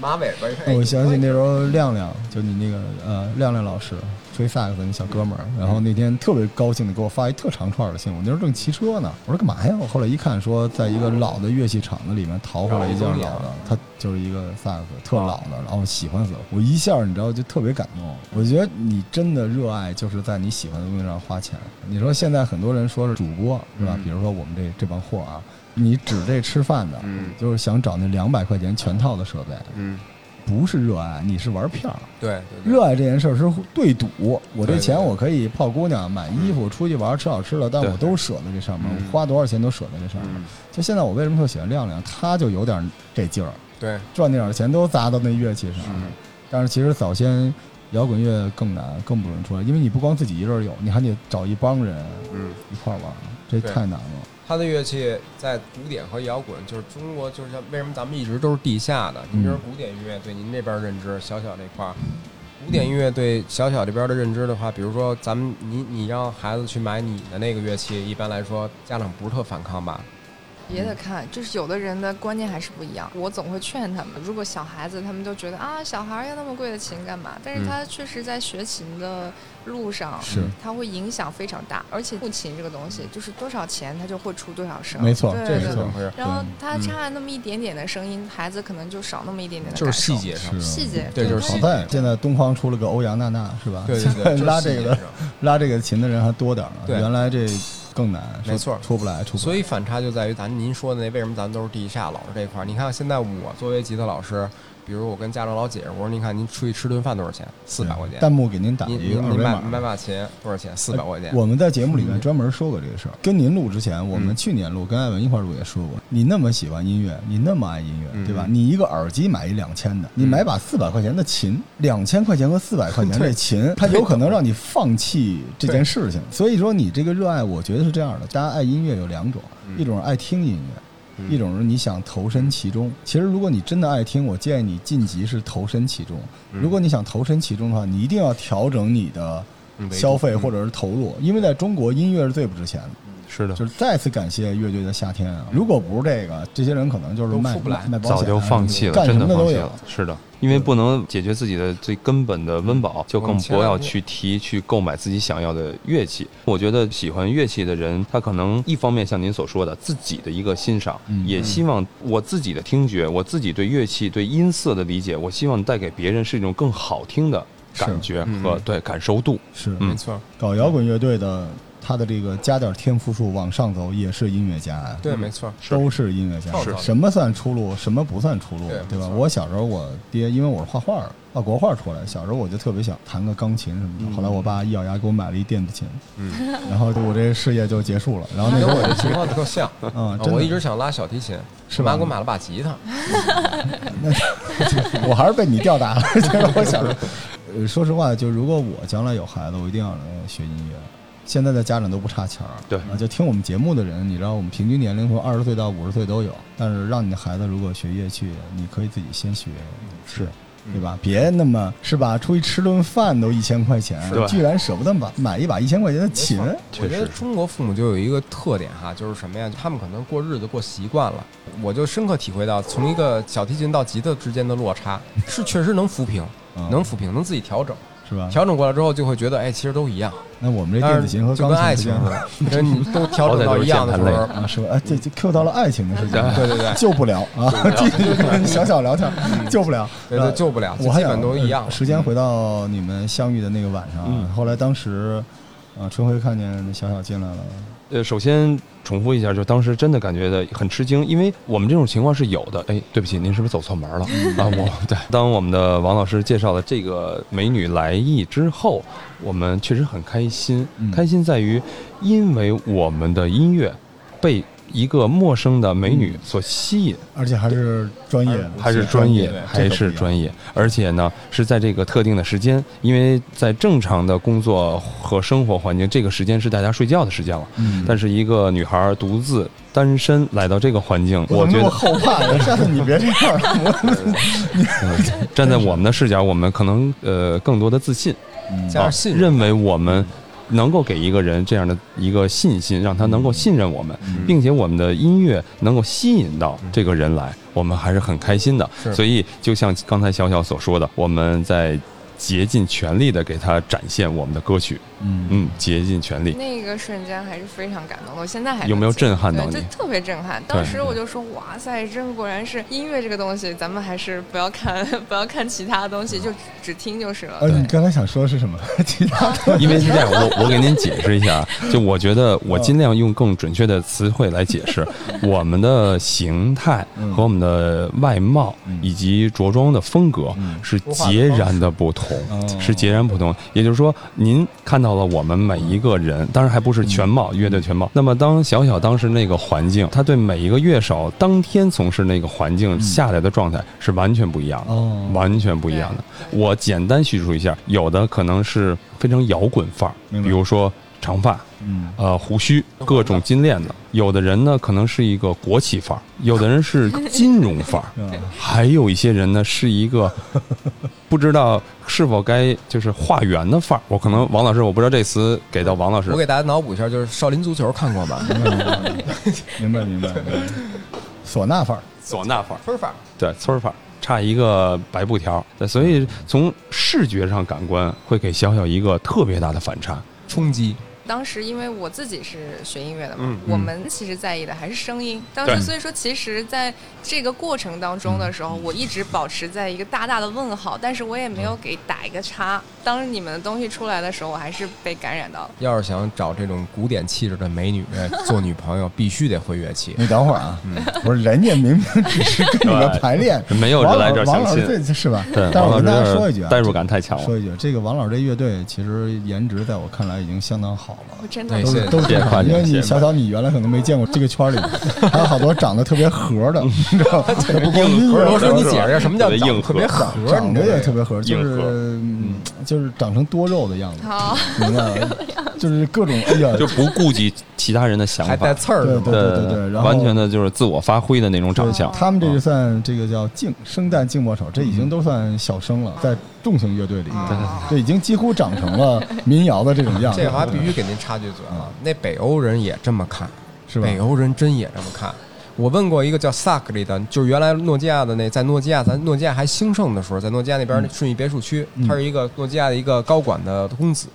Speaker 3: 马尾巴。
Speaker 1: 哦我想起那时候亮亮，就你那个呃亮亮老师吹萨克斯那小哥们儿，然后那天特别高兴的给我发一特长串的信，我那时候正骑车呢，我说干嘛呀？我后来一看说在一个老的乐器厂子里面淘回来一件老的，他就是一个萨克斯，特老的，然后喜欢死了，我一下你知道就特别感动。我觉得你真的热爱就是在你喜欢的东西上花钱。你说现在很多人说是主播是吧？
Speaker 3: 嗯
Speaker 1: 比如说我们这这帮货啊，你指这吃饭的，
Speaker 3: 嗯
Speaker 1: 就是想找那两百块钱全套的设备。
Speaker 3: 嗯，
Speaker 1: 不是热爱，你是玩票儿。
Speaker 3: 对对对，
Speaker 1: 热爱这件事儿是对赌，我这钱我可以泡姑娘、买衣服、出去玩、吃好吃的，但我都舍在这上面，
Speaker 3: 嗯
Speaker 1: 我花多少钱都舍在这上面。
Speaker 3: 嗯，
Speaker 1: 就现在我为什么特喜欢亮亮，他就有点这劲儿，
Speaker 3: 对，
Speaker 1: 赚那点儿钱都砸到那乐器上。
Speaker 3: 嗯
Speaker 1: 但是其实早先摇滚乐更难，更不容易出来，因为你不光自己一人有，你还得找一帮人
Speaker 3: 嗯。
Speaker 1: 一块儿玩，这太难了。
Speaker 3: 他的乐器在古典和摇滚，就是中国，就是像为什么咱们一直都是地下的？您比如说古典音乐，对您这边认知，小小这块儿，古典音乐对小小这边的认知的话，比如说咱们你你让孩子去买你的那个乐器，一般来说家长不是特反抗吧？
Speaker 2: 也得看，就是有的人的观念还是不一样。我总会劝他们，如果小孩子他们就觉得啊，小孩儿要那么贵的琴干嘛？但是
Speaker 3: 嗯
Speaker 2: 他确实在学琴的路上，
Speaker 1: 是
Speaker 2: 它会影响非常大。而且木琴这个东西，就是多少钱它就会出多少声，
Speaker 1: 没错
Speaker 2: 对
Speaker 1: 这是
Speaker 2: 对对
Speaker 3: 怎么回事？
Speaker 2: 然后它
Speaker 3: 嗯
Speaker 2: 差那么一点点的声音，孩子可能就少那么一点点的
Speaker 3: 就是
Speaker 2: 感受
Speaker 3: 细节上
Speaker 1: 是，
Speaker 2: 细节，
Speaker 3: 对就是
Speaker 1: 好在现在东方出了个欧阳娜娜，是吧？
Speaker 3: 对对对，
Speaker 1: 拉这个拉这个琴的人还多点儿呢，
Speaker 3: 对
Speaker 1: 原来这更难，
Speaker 3: 没错
Speaker 1: 出不来，出不来。
Speaker 3: 所以反差就在于咱您说的那为什么咱们都是地下老师这块儿？你看现在我作为吉他老师，比如我跟家长老解释，我说您看您出去吃顿饭多少钱？四百块钱。
Speaker 1: 弹幕给您打
Speaker 3: 您
Speaker 1: 一个二维码。
Speaker 3: 买把琴多少钱？四百块钱。
Speaker 1: 我们在节目里面专门说过这个事儿。跟您录之前，我们
Speaker 3: 嗯
Speaker 1: 去年录，跟艾文一块儿录也说过，你那么喜欢音乐，你那么爱音乐，
Speaker 3: 嗯
Speaker 1: 对吧？你一个耳机买一两千的，你买把四百块钱的琴，两千块钱和四百块钱的 琴，它有可能让你放弃这件事情。所以说，你这个热爱，我觉得是这样的。大家爱音乐有两种，
Speaker 3: 嗯
Speaker 1: 一种是爱听音乐。
Speaker 3: 嗯
Speaker 1: 一种是你想投身其中，其实如果你真的爱听，我建议你晋级是投身其中。
Speaker 3: 嗯
Speaker 1: 如果你想投身其中的话，你一定要调整你的消费或者是投入，因为在中国音乐是最不值钱的。
Speaker 4: 是的，
Speaker 1: 就是再次感谢乐队的夏天啊！如果不是这个，这些人可能就是卖
Speaker 4: 早就放弃了，
Speaker 1: 干
Speaker 4: 真
Speaker 1: 什么都有
Speaker 4: 的放弃了。。是的，因为不能解决自己的最根本的温饱，就更不要去提去购买自己想要的乐器。我觉得喜欢乐器的人，他可能一方面像您所说的，自己的一个欣赏，
Speaker 1: 嗯。
Speaker 4: 也希望我自己的听觉，我自己对乐器、对音色的理解，我希望带给别人是一种更好听的感觉
Speaker 3: 嗯。
Speaker 4: 和对感受度。
Speaker 1: 是
Speaker 4: 嗯。
Speaker 3: 没错，
Speaker 1: 搞摇滚乐队的，他的这个加点天赋数往上走，也是音乐家呀。
Speaker 3: 对，没错，
Speaker 1: 都是音乐家
Speaker 3: 是，
Speaker 1: 什么算出路，什么不算出路
Speaker 3: 对，
Speaker 1: 对吧？我小时候，我爹因为我是画画儿，画国画出来，小时候我就特别想弹个钢琴什么的。后来我爸一咬牙给我买了一电子琴，
Speaker 3: 嗯，
Speaker 1: 然后我这事业就结束了。然后那 时候我就
Speaker 3: 跟我这情况特像。
Speaker 1: 嗯，
Speaker 3: 啊
Speaker 1: 真的
Speaker 3: 我一直想拉小提琴，
Speaker 1: 是吧
Speaker 3: 我妈给我买了把吉他。
Speaker 1: 我还是被你吊打了。其实我小时候，呃，说实话，就如果我将来有孩子，我一定要让他学音乐。现在的家长都不差钱儿，
Speaker 4: 对
Speaker 1: 啊，就听我们节目的人，你知道我们平均年龄从二十岁到五十岁都有。但是让你的孩子如果学乐器，你可以自己先学，是，对吧？别那么是吧？出去吃顿饭都一千块钱，居然舍不得买买一把一千块钱的琴，
Speaker 3: 我
Speaker 4: 确实
Speaker 3: 觉得中国父母就有一个特点哈，就是什么呀？他们可能过日子过习惯了，我就深刻体会到，从一个小提琴到吉他之间的落差是确实能抚平，
Speaker 1: 嗯
Speaker 3: 能抚平，能自己调整。
Speaker 1: 是吧？
Speaker 3: 调整过来之后，就会觉得，哎，其实都一样。
Speaker 1: 那我们这电子琴和
Speaker 3: 就跟爱
Speaker 1: 钢琴之间
Speaker 3: 情似的，就是你都调整到一样的时候，
Speaker 1: 啊，是吧？哎，这这 Q 到了爱情的事情，
Speaker 3: 对对对，
Speaker 1: 救不了啊！继续跟小小聊天，救不了，
Speaker 3: 对对，救不了，
Speaker 1: 我还想
Speaker 3: 基本都一样
Speaker 1: 呃。时间回到你们相遇的那个晚上后来当时，啊，春晖看见小小进来了，
Speaker 4: 呃，首先重复一下，就当时真的感觉的很吃惊，因为我们这种情况是有的。哎，对不起，您是不是走错门了 啊？我对，当我们的王老师介绍了这个美女来意之后，我们确实很开心。
Speaker 1: 嗯
Speaker 4: 开心在于，因为我们的音乐被一个陌生的美女所吸引，
Speaker 1: 而且还是专业，
Speaker 4: 还是专业，还是专业，而且呢是在这个特定的时间，因为在正常的工作和生活环境，这个时间是大家睡觉的时间了。
Speaker 1: 嗯，
Speaker 4: 但是一个女孩独自单身来到这个环境，
Speaker 1: 我
Speaker 4: 觉得
Speaker 1: 后怕呀，下次你别这样。
Speaker 4: 站在我们的视角，我们可能呃更多的自信，
Speaker 1: 嗯
Speaker 3: 加上信任。
Speaker 4: 认为我们能够给一个人这样的一个信心，让他能够信任我们，
Speaker 1: 嗯
Speaker 4: 并且我们的音乐能够吸引到这个人来，我们还是很开心的。所以就像刚才小小所说的，我们在竭尽全力的给他展现我们的歌曲，
Speaker 1: 嗯。
Speaker 4: 嗯，竭尽全力。
Speaker 2: 那个瞬间还是非常感动的，我现在还
Speaker 4: 有没有震撼到你
Speaker 2: 对就特别震撼。当时我就说，哇塞，真果然是音乐这个东西，咱们还是不要看 不要看其他东西，就只只听就是了。
Speaker 1: 呃，你，刚才想说的是什么？其他的
Speaker 4: 因为是这样，我我给您解释一下，就我觉得我尽量用更准确的词汇来解释，我们的形态
Speaker 1: 嗯
Speaker 4: 和我们的外貌
Speaker 1: 嗯。
Speaker 4: 以及着装的风格
Speaker 1: 嗯。
Speaker 4: 是截然的不同
Speaker 1: 哦，
Speaker 4: 是截然不同。也就是说，您看到了我们每一个人，当然还不是全貌，乐队全貌。那么当小小当时那个环境，他对每一个乐手当天从事那个环境下来的状态是完全不一样的。
Speaker 1: 哦，
Speaker 4: 完全不一样的。我简单叙述一下，有的可能是非常摇滚范儿，比如说长发、
Speaker 1: 嗯
Speaker 4: 呃胡须、各种金链子；有的人呢可能是一个国企范儿，有的人是金融范儿，
Speaker 1: 嗯
Speaker 4: 还有一些人呢是一个不知道是否该就是化缘的范儿。我可能王老师，我不知道这词给到王老师
Speaker 3: 我。给大家脑补一下，就是少林足球看过吧？
Speaker 1: 明白明白明白，唢呐范儿，
Speaker 4: 唢呐范儿，
Speaker 3: 村儿法，
Speaker 4: 对村儿范儿。差一个白布条，对，所以从视觉上感官会给小小一个特别大的反差。
Speaker 3: 冲击，
Speaker 2: 当时因为我自己是学音乐的嘛，
Speaker 3: 嗯
Speaker 2: 我们其实在意的还是声音。当时所以说，其实在这个过程当中的时候，我一直保持在一个大大的问号，但是我也没有给打一个叉。当你们的东西出来的时候，我还是被感染到了。
Speaker 3: 要是想找这种古典气质的美女做女朋友，必须得会乐器。
Speaker 1: 你等会儿啊，不是人家明明只是跟你们排练，
Speaker 4: 没有人来这相亲
Speaker 1: 老师这是吧？
Speaker 4: 对，
Speaker 1: 但是我跟大
Speaker 4: 王老师
Speaker 1: 家说一句啊，
Speaker 4: 代入感太强了。
Speaker 1: 说一句，这个王老师这乐队其实颜值在我看来已经相当好了。
Speaker 2: 我真的
Speaker 1: 都是都是
Speaker 4: 谢谢夸奖
Speaker 1: 因为你小小你原来可能没见过这个圈里，还有好多长得特别合的，你知道吗？不光音乐
Speaker 3: 罗叔，你
Speaker 1: 合
Speaker 3: 解释一下什么叫
Speaker 4: 特别硬
Speaker 3: 长特别
Speaker 4: 核
Speaker 3: 合？
Speaker 1: 长得也特别合，就是就是长成多肉的样子，
Speaker 2: 好，
Speaker 1: 明白吗？就是各种哎呀，
Speaker 4: 就不顾及其他人的想
Speaker 3: 还带
Speaker 4: 法，
Speaker 1: 对
Speaker 3: 刺儿是吗？
Speaker 1: 对对对，然后
Speaker 4: 完全的就是自我发挥的那种长相。
Speaker 1: 他们这就算这个叫静生旦静末丑，这已经都算小生了，在重型乐队里，这已经几乎长成了民谣的这种样子。
Speaker 3: 这话必须给您插句嘴啊，那北欧人也这么看，
Speaker 1: 是吧？
Speaker 3: 北欧人真也这么看。我问过一个叫萨克利的，就是原来诺基亚的那，在诺基亚，咱诺基亚还兴盛的时候，在诺基亚那边顺义别墅区，
Speaker 1: 嗯
Speaker 3: 他是一个诺基亚的一个高管的公子。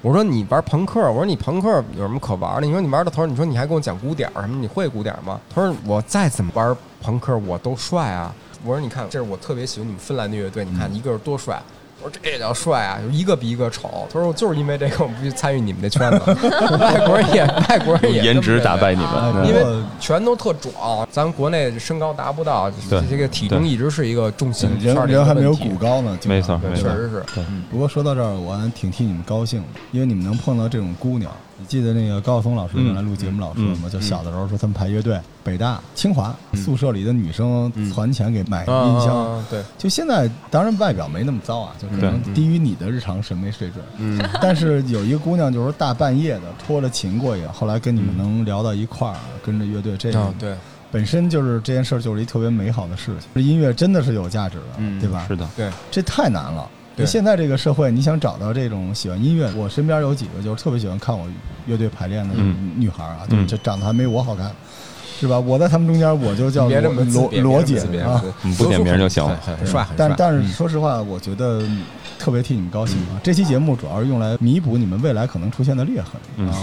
Speaker 3: 我说你玩朋克，我说你朋克有什么可玩的？你说你玩到头，你说你还跟我讲鼓点儿什么？你会鼓点儿吗？他说我再怎么玩朋克我都帅啊。我说你看，这是我特别喜欢你们芬兰的乐队，你看一个是多帅。我说这也叫帅啊，一个比一个丑。他说就是因为这个，我们必须参与你们的圈子。外国人也，外国人也
Speaker 4: 颜值打败你
Speaker 1: 哎
Speaker 4: 们，
Speaker 3: 因为全都特壮，咱国内身高达不到，
Speaker 4: 对
Speaker 3: 这个体重一直是一个重心
Speaker 1: 人
Speaker 3: 圈儿的一
Speaker 1: 人还没有骨高呢，
Speaker 4: 没错
Speaker 3: 对
Speaker 4: 没错
Speaker 3: 确实是。
Speaker 1: 嗯，不过说到这儿，我还挺替你们高兴的，因为你们能碰到这种姑娘。你记得那个高晓松老师
Speaker 4: 嗯
Speaker 1: 原来录节目老说吗？
Speaker 4: 嗯
Speaker 1: 就小的时候说他们排乐队，北大、清华
Speaker 3: 嗯
Speaker 1: 宿舍里的女生攒钱给买音箱。
Speaker 3: 啊，对，
Speaker 1: 就现在，当然外表没那么糟啊，就可能低于你的日常审美水准。
Speaker 3: 嗯，
Speaker 1: 但是有一个姑娘，就是大半夜的拖着琴过去，后来跟你们能聊到一块儿，跟着乐队，这个
Speaker 3: 啊，对，
Speaker 1: 本身就是这件事儿就是一特别美好的事情。音乐真的是有价值的，
Speaker 3: 嗯
Speaker 1: 对吧？
Speaker 4: 是的，
Speaker 3: 对，
Speaker 1: 这太难了。
Speaker 3: 对
Speaker 1: 现在这个社会，你想找到这种喜欢音乐，我身边有几个就是特别喜欢看我乐队排练的
Speaker 4: 嗯
Speaker 1: 女孩啊，
Speaker 4: 嗯
Speaker 1: 就这长得还没我好看，是吧？我在他们中间，我就叫罗罗罗姐啊。
Speaker 4: 嗯不点名就行了
Speaker 3: 很很帅。
Speaker 1: 但但是
Speaker 3: 嗯
Speaker 1: 说实话，我觉得特别替你们高兴啊！这期节目主要是用来弥补你们未来可能出现的裂痕，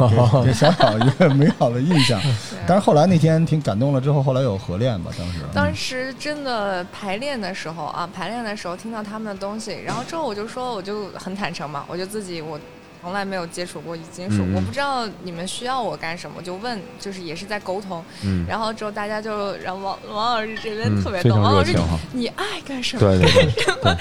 Speaker 1: 给 给小小一个美好的印象。但是后来那天挺感动了，之后后来有合练吧，当时。
Speaker 2: 当时真的排练的时候啊，排练的时候听到他们的东西，然后之后我就说，我就很坦诚嘛，我就自己我从来没有接触过金属，
Speaker 3: 嗯
Speaker 2: 我不知道你们需要我干什么，就问，就是也是在沟通。
Speaker 3: 嗯，
Speaker 2: 然后之后大家就，然后王王老师这边特别懂，王老师
Speaker 4: 常热情。
Speaker 2: 你爱干什么？
Speaker 4: 对对对对，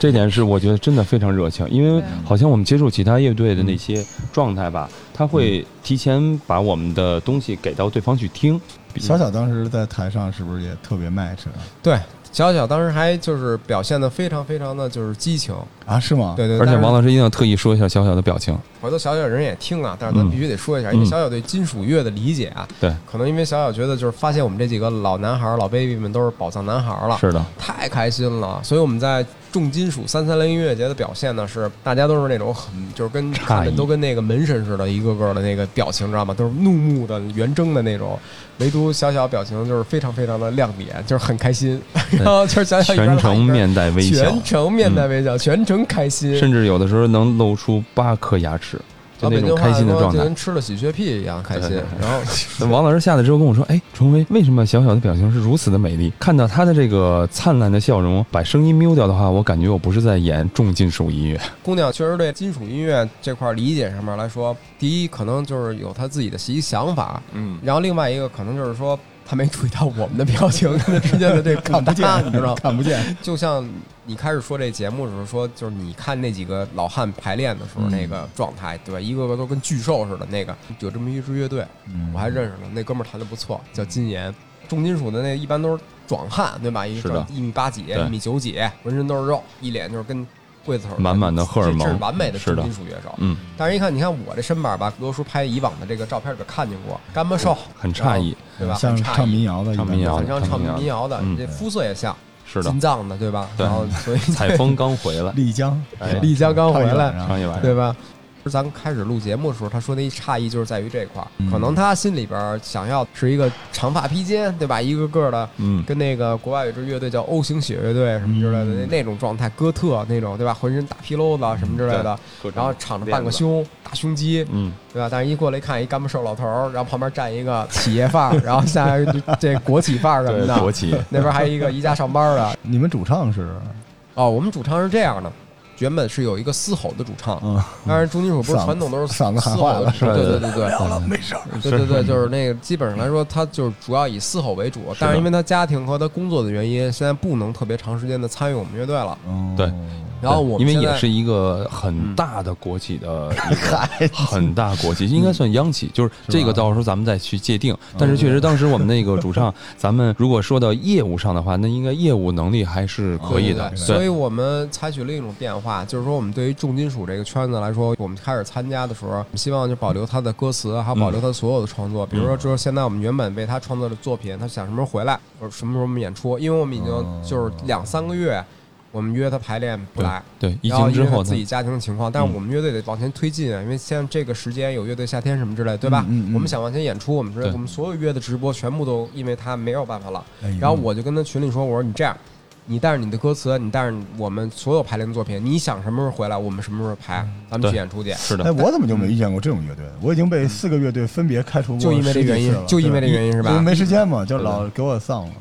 Speaker 4: 这点是我觉得真的非常热情，因为好像我们接触其他乐队的那些状态吧，他会提前把我们的东西给到对方去听。
Speaker 1: 小小当时在台上是不是也特别 match 啊
Speaker 3: 对，小小当时还就是表现的非常非常的就是激情，
Speaker 1: 啊？是吗？
Speaker 3: 对对。
Speaker 4: 而且王老师一定要特意说一下小小的表情，
Speaker 3: 回头小小人也听啊，但是咱
Speaker 4: 嗯
Speaker 3: 必须得说一下，因为
Speaker 4: 嗯
Speaker 3: 小小对金属乐的理解啊，
Speaker 4: 对，
Speaker 3: 可能因为小小觉得就是发现我们这几个老男孩儿、老 baby 们都是宝藏男孩儿了，
Speaker 4: 是的，
Speaker 3: 太开心了。所以我们在重金属三三零音乐节的表现呢，是大家都是那种很就是跟看着都跟那个门神似的，一个个的那个表情，知道吗？都是怒目的、圆睁的那种。唯独小小表情就是非常非常的亮点，就是很开心，然后就是小小
Speaker 4: 全程面带微笑，
Speaker 3: 全程面带微笑，全程开心，
Speaker 4: 甚至有的时候能露出八颗牙齿，就那种开心的状态
Speaker 3: 就跟。吃了喜鹊屁一样开心。然后
Speaker 4: 王老师下来之后跟我说：“哎，崇威，为什么小小的表情是如此的美丽？看到他的这个灿烂的笑容，把声音瞄掉的话，我感觉我不是在演重金属音乐。
Speaker 3: 姑娘确实对金属音乐这块理解上面来说，第一可能就是有她自己的一想法，
Speaker 4: 嗯，
Speaker 3: 然后另外一个可能就是说。她没注意到我们的表情跟她之间的这 个
Speaker 1: 看不见，
Speaker 3: 你知道吗？
Speaker 1: 看不见。
Speaker 3: 就像你开始说这节目的时候说，就是你看那几个老汉排练的时候
Speaker 1: 嗯
Speaker 3: 那个状态，对吧？一个个都跟巨兽似的。那个有这么一支乐队，
Speaker 1: 嗯
Speaker 3: 我还认识呢，那哥们儿弹的不错，叫金岩。重金属的那一般都是壮汉，对吧？一米八几，一米九几，浑身都是肉，一脸就是跟柜子头
Speaker 4: 满满的荷尔蒙
Speaker 3: 是完美的重
Speaker 4: 是的
Speaker 3: 金属乐手。
Speaker 4: 嗯，
Speaker 3: 但是一看，你看我这身板吧，罗叔拍以往的这个照片里边看见过，干巴瘦，
Speaker 4: 很诧异，
Speaker 3: 对吧？
Speaker 1: 像
Speaker 3: 很诧异
Speaker 1: 唱民谣的，
Speaker 4: 唱民谣
Speaker 3: 很像唱
Speaker 4: 唱民谣
Speaker 3: 的，
Speaker 4: 嗯
Speaker 3: 这肤色也像，
Speaker 4: 是的
Speaker 3: 心脏的，对吧？
Speaker 4: 对
Speaker 3: 然后所以
Speaker 4: 采风刚回来，
Speaker 1: 丽江，
Speaker 4: 哎
Speaker 3: 丽江刚回来，对吧？咱开始录节目的时候，他说那一差异就是在于这块儿，
Speaker 1: 嗯。
Speaker 3: 可能他心里边儿想要是一个长发披肩，对吧？一个个的，
Speaker 4: 嗯，
Speaker 3: 跟那个国外有支乐队叫 O 型血乐队什么之类的，那
Speaker 1: 嗯。
Speaker 3: 那种状态，哥特那种，对吧？浑身大皮褛子什么之类的，然后敞着半个胸，大胸肌，
Speaker 4: 嗯，
Speaker 3: 对吧？但是一过来一看，一干巴瘦老头儿，然后旁边站一个企业范儿，然后下来这国企范儿什么，的，
Speaker 4: 国企，
Speaker 3: 那边还有一个宜家上班的。
Speaker 1: 你们主唱是？
Speaker 3: 哦，我们主唱是这样的，原本是有一个嘶吼的主唱，
Speaker 1: 嗯，
Speaker 3: 当然重金属不是传统都是
Speaker 1: 嗓子喊坏了
Speaker 3: 嘶吼的
Speaker 4: 是吧
Speaker 3: 对对对对。
Speaker 1: 好了，没事儿。
Speaker 3: 对对对，就是那个，基本上来说，他就是主要以嘶吼为主，但是因为他家庭和他工作的原因，现在不能特别长时间的参与我们乐队了。
Speaker 1: 嗯
Speaker 4: 对
Speaker 3: 然后我们
Speaker 4: 因为也是一个很大的国企的 一个很大国企，应该算央企，就是这个到时候咱们再去界定。但是确实当时我们那个主唱，咱们如果说到业务上的话，那应该业务能力还是可以的。
Speaker 3: 所以，我们采取另一种变化，就是说我们对于重金属这个圈子来说，我们开始参加的时候，我们希望就保留他的歌词，还有保留他所有的创作。比如说，就是现在我们原本为他创作的作品，他想什么时候回来，或者什么时候我们演出，因为我们已经就是两三个月，我们约他排练不来。
Speaker 4: 对，疫
Speaker 3: 然后
Speaker 4: 情之后
Speaker 3: 自，己家庭的情况，但是
Speaker 4: 嗯
Speaker 3: 我们乐队得往前推进啊，因为现在这个时间有乐队夏天什么之类，对吧？
Speaker 1: 嗯嗯嗯
Speaker 3: 我们想往前演出，我们说我们所有约的直播全部都因为他没有办法了。然后我就跟他群里说，我说你这样，你带着你的歌词，你带着我们所有排练的作品，你想什么时候回来，我们什么时候排，咱们去演出去。
Speaker 1: 哎，
Speaker 4: 是的，
Speaker 1: 我怎么就没遇见过这种乐队？我已经被四个乐队分别开除过
Speaker 3: 就因为这原因就因为这原因是吧
Speaker 1: 因为没时间嘛，就老给我丧了。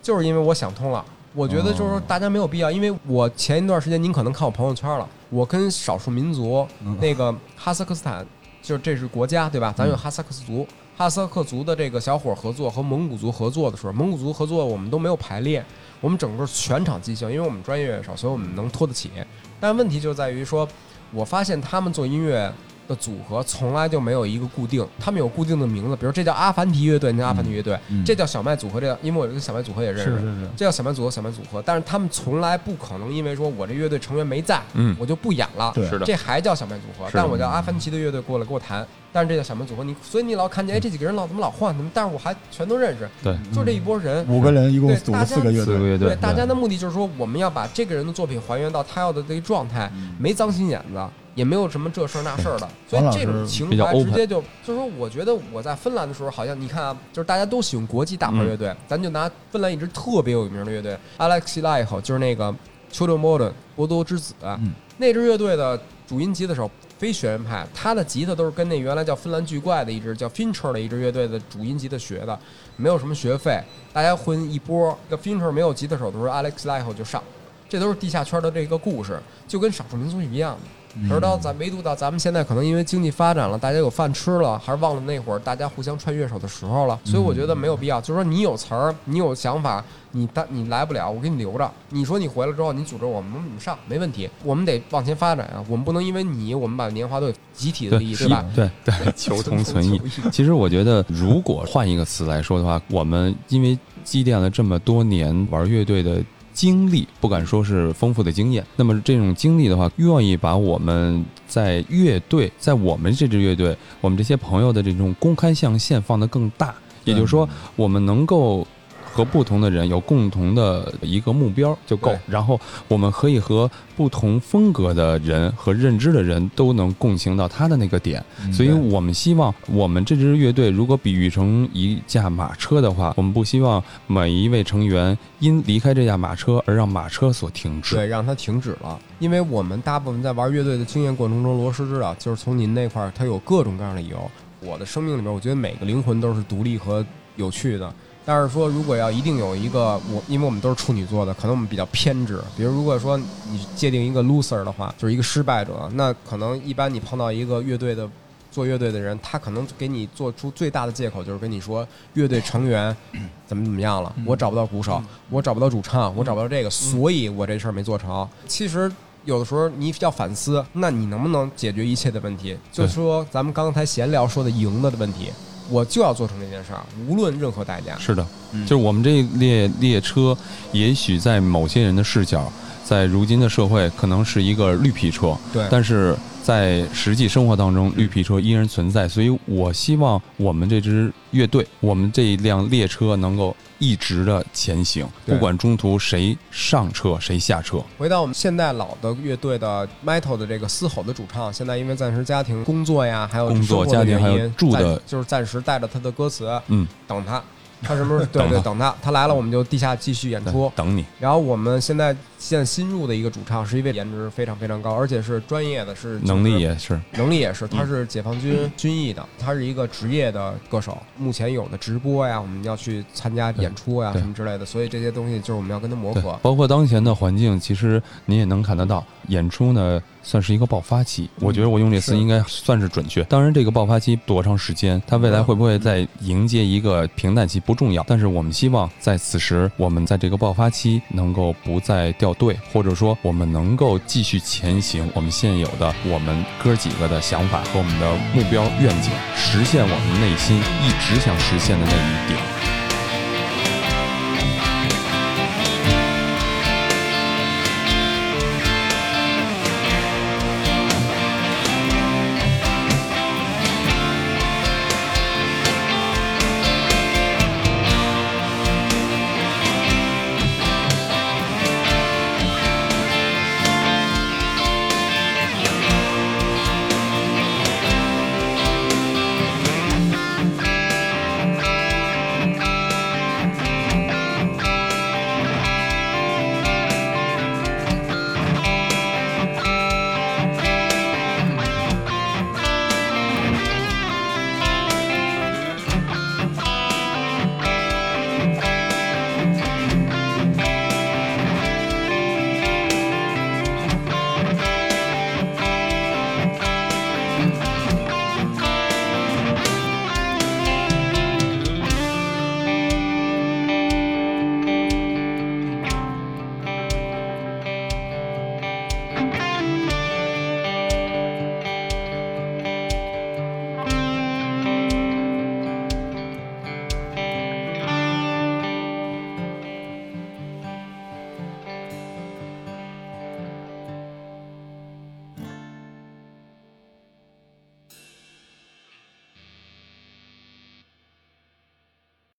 Speaker 3: 就是因为我想通了。我觉得就是说大家没有必要，因为我前一段时间您可能看我朋友圈了，我跟少数民族
Speaker 1: 嗯
Speaker 3: 那个哈萨克斯坦，就是这是国家对吧？咱有哈萨克斯族，哈萨克族的这个小伙合作和蒙古族合作的时候，蒙古族合作我们都没有排练，我们整个全场即兴，因为我们专业乐手，所以我们能拖得起。但问题就在于说，我发现他们做音乐的组合从来就没有一个固定，他们有固定的名字，比如这叫阿凡提乐队，那叫阿凡提乐队，
Speaker 1: 嗯
Speaker 3: 这叫小麦组合，这叫因为我有一个小麦组合也认识，
Speaker 1: 是是是，
Speaker 3: 这叫小麦组合，小麦组合。但是他们从来不可能因为说我这乐队成员没在，
Speaker 4: 嗯
Speaker 3: 我就不演了。
Speaker 1: 对
Speaker 4: 是的
Speaker 3: 这还叫小麦组合，但我叫阿凡提的乐队过来跟我谈，但是这叫小麦组合。你所以你老看见哎这几个人老怎么老换，怎么？但是我还全都认识，
Speaker 4: 对，
Speaker 3: 就这一拨人。
Speaker 1: 五个人一共
Speaker 3: 对
Speaker 1: 组了四个乐队，
Speaker 4: 四个乐队，
Speaker 3: 大家的目的就是说，我们要把这个人的作品还原到他要的这个状态，没脏心眼子，也没有什么这事儿那事儿的，所以这种情怀直接就就是说，我觉得我在芬兰的时候，好像你看啊，就是大家都喜欢国际大牌乐队，
Speaker 4: 嗯
Speaker 3: 咱就拿芬兰一支特别有名的乐队 Alexi l i h 就是那个 Children Modern 波多之子，
Speaker 1: 嗯
Speaker 3: 那支乐队的主音吉他手非学院派，他的吉他都是跟那原来叫芬兰巨怪的一支叫 Fincher 的一支乐队的主音吉他学的，没有什么学费，大家混一波。这个 Fincher 没有吉他手的时候，Alexi l i h 就上，这都是地下圈的这个故事，就跟少数民族是一样的。可是到咱唯独到咱们现在，可能因为经济发展了，大家有饭吃了，还是忘了那会儿大家互相串乐手的时候了。所以我觉得没有必要，就是说你有词儿，你有想法，你但你来不了，我给你留着。你说你回来之后，你组织我们，我们上没问题。我们得往前发展啊，我们不能因为你，我们把年华都有集体的利益，对吧？
Speaker 4: 对对，求同存异。其实我觉得，如果换一个词来说的话，我们因为积淀了这么多年玩乐队的经历，不敢说是丰富的经验，那么这种经历的话，愿意把我们在乐队，在我们这支乐队，我们这些朋友的这种公开象限放得更大，也就是说，我们能够。和不同的人有共同的一个目标就够
Speaker 3: 对，
Speaker 4: 然后我们可以和不同风格的人和认知的人都能共情到他的那个点，所以我们希望我们这支乐队如果比喻成一架马车的话，我们不希望每一位成员因离开这架马车而让马车所停止。
Speaker 3: 对，让它停止了。因为我们大部分在玩乐队的经验过程中，罗师知道，就是从您那块儿，他有各种各样的理由。我的生命里面，我觉得每个灵魂都是独立和有趣的。但是说，如果要一定有一个我，因为我们都是处女座的，可能我们比较偏执。比如，如果说你界定一个 loser 的话，就是一个失败者，那可能一般你碰到一个乐队的做乐队的人，他可能给你做出最大的借口，就是跟你说乐队成员 怎么怎么样了，我找不到鼓手，我找不到主唱，我找不到这个，所以我这事儿没做成。其实。有的时候你要反思，那你能不能解决一切的问题？就说咱们刚才闲聊说的赢了的问题，我就要做成这件事儿，无论任何代价。
Speaker 4: 是的，
Speaker 1: 嗯
Speaker 4: 就是我们这列列车，也许在某些人的视角，在如今的社会可能是一个绿皮车，
Speaker 3: 对
Speaker 4: 但是在实际生活当中，绿皮车依然存在，所以我希望我们这支乐队，我们这一辆列车能够一直的前行，不管中途谁上车谁下车。
Speaker 3: 回到我们现代老的乐队的 Metal 的这个嘶吼的主唱，现在因为暂时家庭工作呀，还有
Speaker 4: 工作家庭还有住的
Speaker 3: 就是暂时带着他的歌词
Speaker 4: 嗯，
Speaker 3: 等他，他什么时候 对
Speaker 4: 等他
Speaker 3: 对等他，他来了我们就地下继续演出。
Speaker 4: 等你。
Speaker 3: 然后我们现在现在新入的一个主唱是一位颜值非常非常高，而且是专业的，是
Speaker 4: 能力也是，
Speaker 3: 能力也是，他是解放军军艺的，他是一个职业的歌手。目前有的直播呀，我们要去参加演出呀什么之类的，所以这些东西就是我们要跟他磨合，。
Speaker 4: 包括当前的环境，其实你也能看得到，演出呢算是一个爆发期。我觉得我用这词应该算是准确。当然，这个爆发期多长时间，它未来会不会再迎接一个平淡期不重要，但是我们希望在此时，我们在这个爆发期能够不再掉队，或者说我们能够继续前行我们现有的我们哥几个的想法和我们的目标愿景，实现我们内心一直想实现的那一点。